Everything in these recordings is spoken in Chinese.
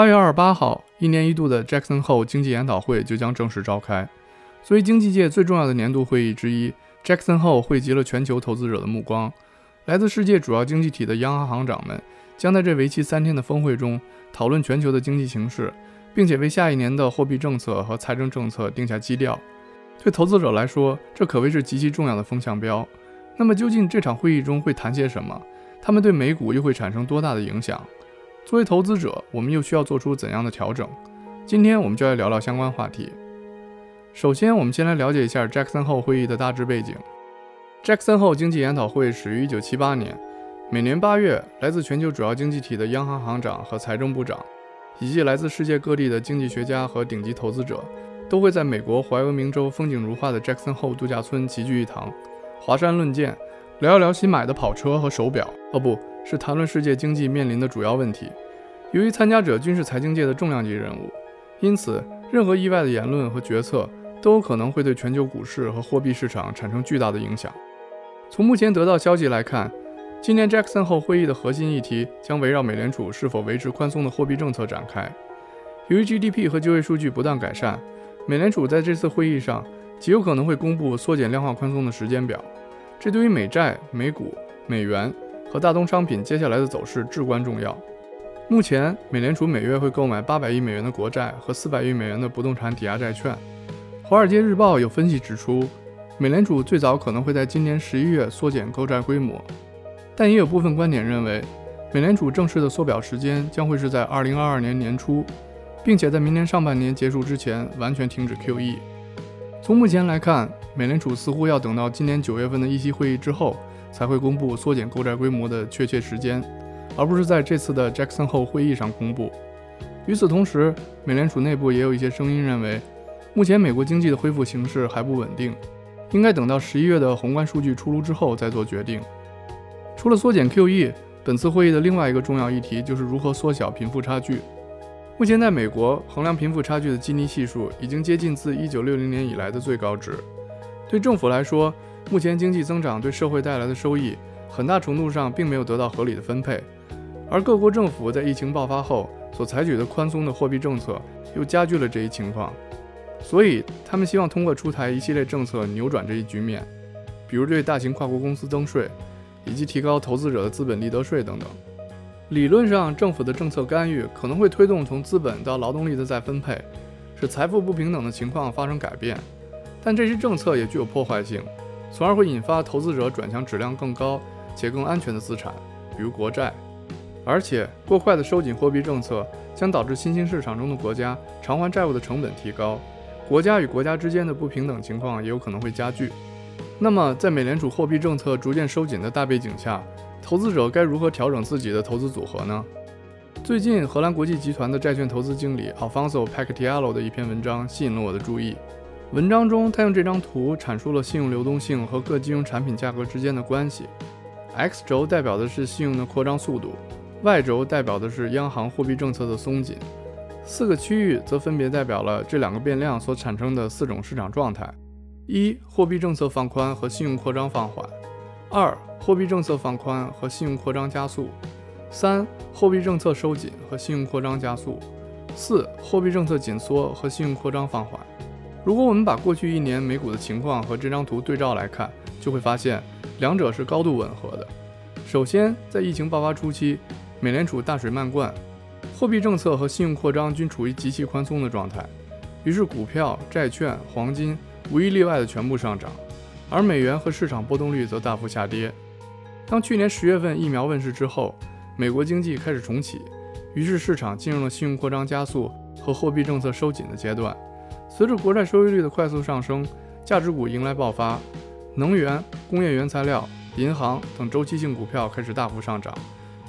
八月二十八号，一年一度的 Jackson Hole 经济研讨会就将正式召开。作为经济界最重要的年度会议之一，Jackson Hole 汇集了全球投资者的目光。来自世界主要经济体的央行行长们将在这为期三天的峰会中讨论全球的经济形势，并且为下一年的货币政策和财政政策定下基调。对投资者来说，这可谓是极其重要的风向标。那么，究竟这场会议中会谈些什么？他们对美股又会产生多大的影响？作为投资者，我们又需要做出怎样的调整？今天我们就来聊聊相关话题。首先，我们先来了解一下 Jackson Hole 会议的大致背景。Jackson Hole 经济研讨会始于1978年，每年八月，来自全球主要经济体的央行行长和财政部长，以及来自世界各地的经济学家和顶级投资者，都会在美国怀俄明州风景如画的 Jackson Hole 度假村齐聚一堂，华山论剑，聊一聊新买的跑车和手表。哦，不。是谈论世界经济面临的主要问题。由于参加者均是财经界的重量级人物，因此任何意外的言论和决策都有可能会对全球股市和货币市场产生巨大的影响。从目前得到消息来看，今年 Jackson 后会议的核心议题将围绕美联储是否维持宽松的货币政策展开。由于 GDP 和就业数据不断改善，美联储在这次会议上极有可能会公布缩减量化宽松的时间表。这对于美债、美股、美元。和大宗商品接下来的走势至关重要。目前，美联储每月会购买八百亿美元的国债和四百亿美元的不动产抵押债券。《华尔街日报》有分析指出，美联储最早可能会在今年十一月缩减购债规模，但也有部分观点认为，美联储正式的缩表时间将会是在二零二二年年初，并且在明年上半年结束之前完全停止 QE。从目前来看，美联储似乎要等到今年九月份的议息会议之后。才会公布缩减购债规模的确切时间，而不是在这次的 Jackson Hole 会议上公布。与此同时，美联储内部也有一些声音认为，目前美国经济的恢复形势还不稳定，应该等到十一月的宏观数据出炉之后再做决定。除了缩减 QE，本次会议的另外一个重要议题就是如何缩小贫富差距。目前在美国，衡量贫富差距的基尼系数已经接近自1960年以来的最高值。对政府来说，目前经济增长对社会带来的收益，很大程度上并没有得到合理的分配，而各国政府在疫情爆发后所采取的宽松的货币政策，又加剧了这一情况。所以，他们希望通过出台一系列政策扭转这一局面，比如对大型跨国公司增税，以及提高投资者的资本利得税等等。理论上，政府的政策干预可能会推动从资本到劳动力的再分配，使财富不平等的情况发生改变，但这些政策也具有破坏性。从而会引发投资者转向质量更高且更安全的资产，比如国债。而且，过快的收紧货币政策将导致新兴市场中的国家偿还债务的成本提高，国家与国家之间的不平等情况也有可能会加剧。那么，在美联储货币政策逐渐收紧的大背景下，投资者该如何调整自己的投资组合呢？最近，荷兰国际集团的债券投资经理 Alfonso Pacquiao 的一篇文章吸引了我的注意。文章中，他用这张图阐述了信用流动性和各金融产品价格之间的关系。X 轴代表的是信用的扩张速度，Y 轴代表的是央行货币政策的松紧。四个区域则分别代表了这两个变量所产生的四种市场状态：一、货币政策放宽和信用扩张放缓；二、货币政策放宽和信用扩张加速；三、货币政策收紧和信用扩张加速；四、货币政策紧缩和信用扩张放缓。如果我们把过去一年美股的情况和这张图对照来看，就会发现两者是高度吻合的。首先，在疫情爆发初期，美联储大水漫灌，货币政策和信用扩张均处于极其宽松的状态，于是股票、债券、黄金无一例外的全部上涨，而美元和市场波动率则大幅下跌。当去年十月份疫苗问世之后，美国经济开始重启，于是市场进入了信用扩张加速和货币政策收紧的阶段。随着国债收益率的快速上升，价值股迎来爆发，能源、工业原材料、银行等周期性股票开始大幅上涨。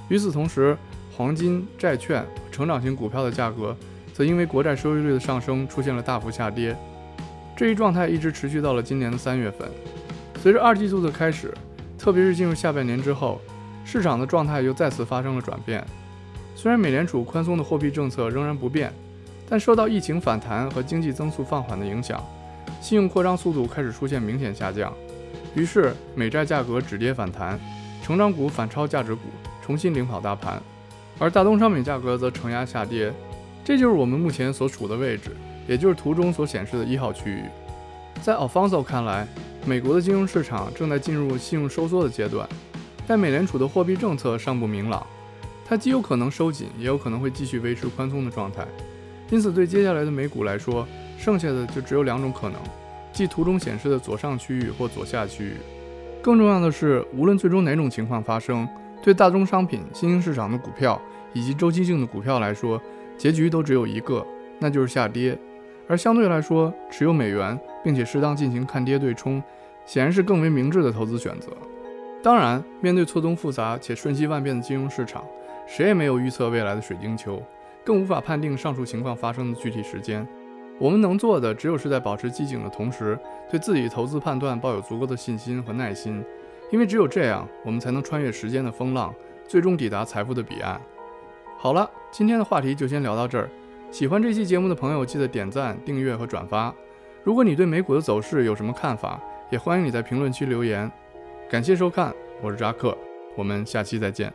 与此同时，黄金、债券、成长型股票的价格则因为国债收益率的上升出现了大幅下跌。这一状态一直持续到了今年的三月份。随着二季度的开始，特别是进入下半年之后，市场的状态又再次发生了转变。虽然美联储宽松的货币政策仍然不变。但受到疫情反弹和经济增速放缓的影响，信用扩张速度开始出现明显下降。于是美债价格止跌反弹，成长股反超价值股，重新领跑大盘，而大宗商品价格则承压下跌。这就是我们目前所处的位置，也就是图中所显示的一号区域。在 Alfonso 看来，美国的金融市场正在进入信用收缩的阶段，但美联储的货币政策尚不明朗，它极有可能收紧，也有可能会继续维持宽松的状态。因此，对接下来的美股来说，剩下的就只有两种可能，即图中显示的左上区域或左下区域。更重要的是，无论最终哪种情况发生，对大宗商品、新兴市场的股票以及周期性的股票来说，结局都只有一个，那就是下跌。而相对来说，持有美元并且适当进行看跌对冲，显然是更为明智的投资选择。当然，面对错综复杂且瞬息万变的金融市场，谁也没有预测未来的水晶球，更无法判定上述情况发生的具体时间。我们能做的，只有是在保持机警的同时，对自己投资判断抱有足够的信心和耐心，因为只有这样，我们才能穿越时间的风浪，最终抵达财富的彼岸。好了，今天的话题就先聊到这儿。喜欢这期节目的朋友，记得点赞、订阅和转发。如果你对美股的走势有什么看法，也欢迎你在评论区留言。感谢收看，我是扎克，我们下期再见。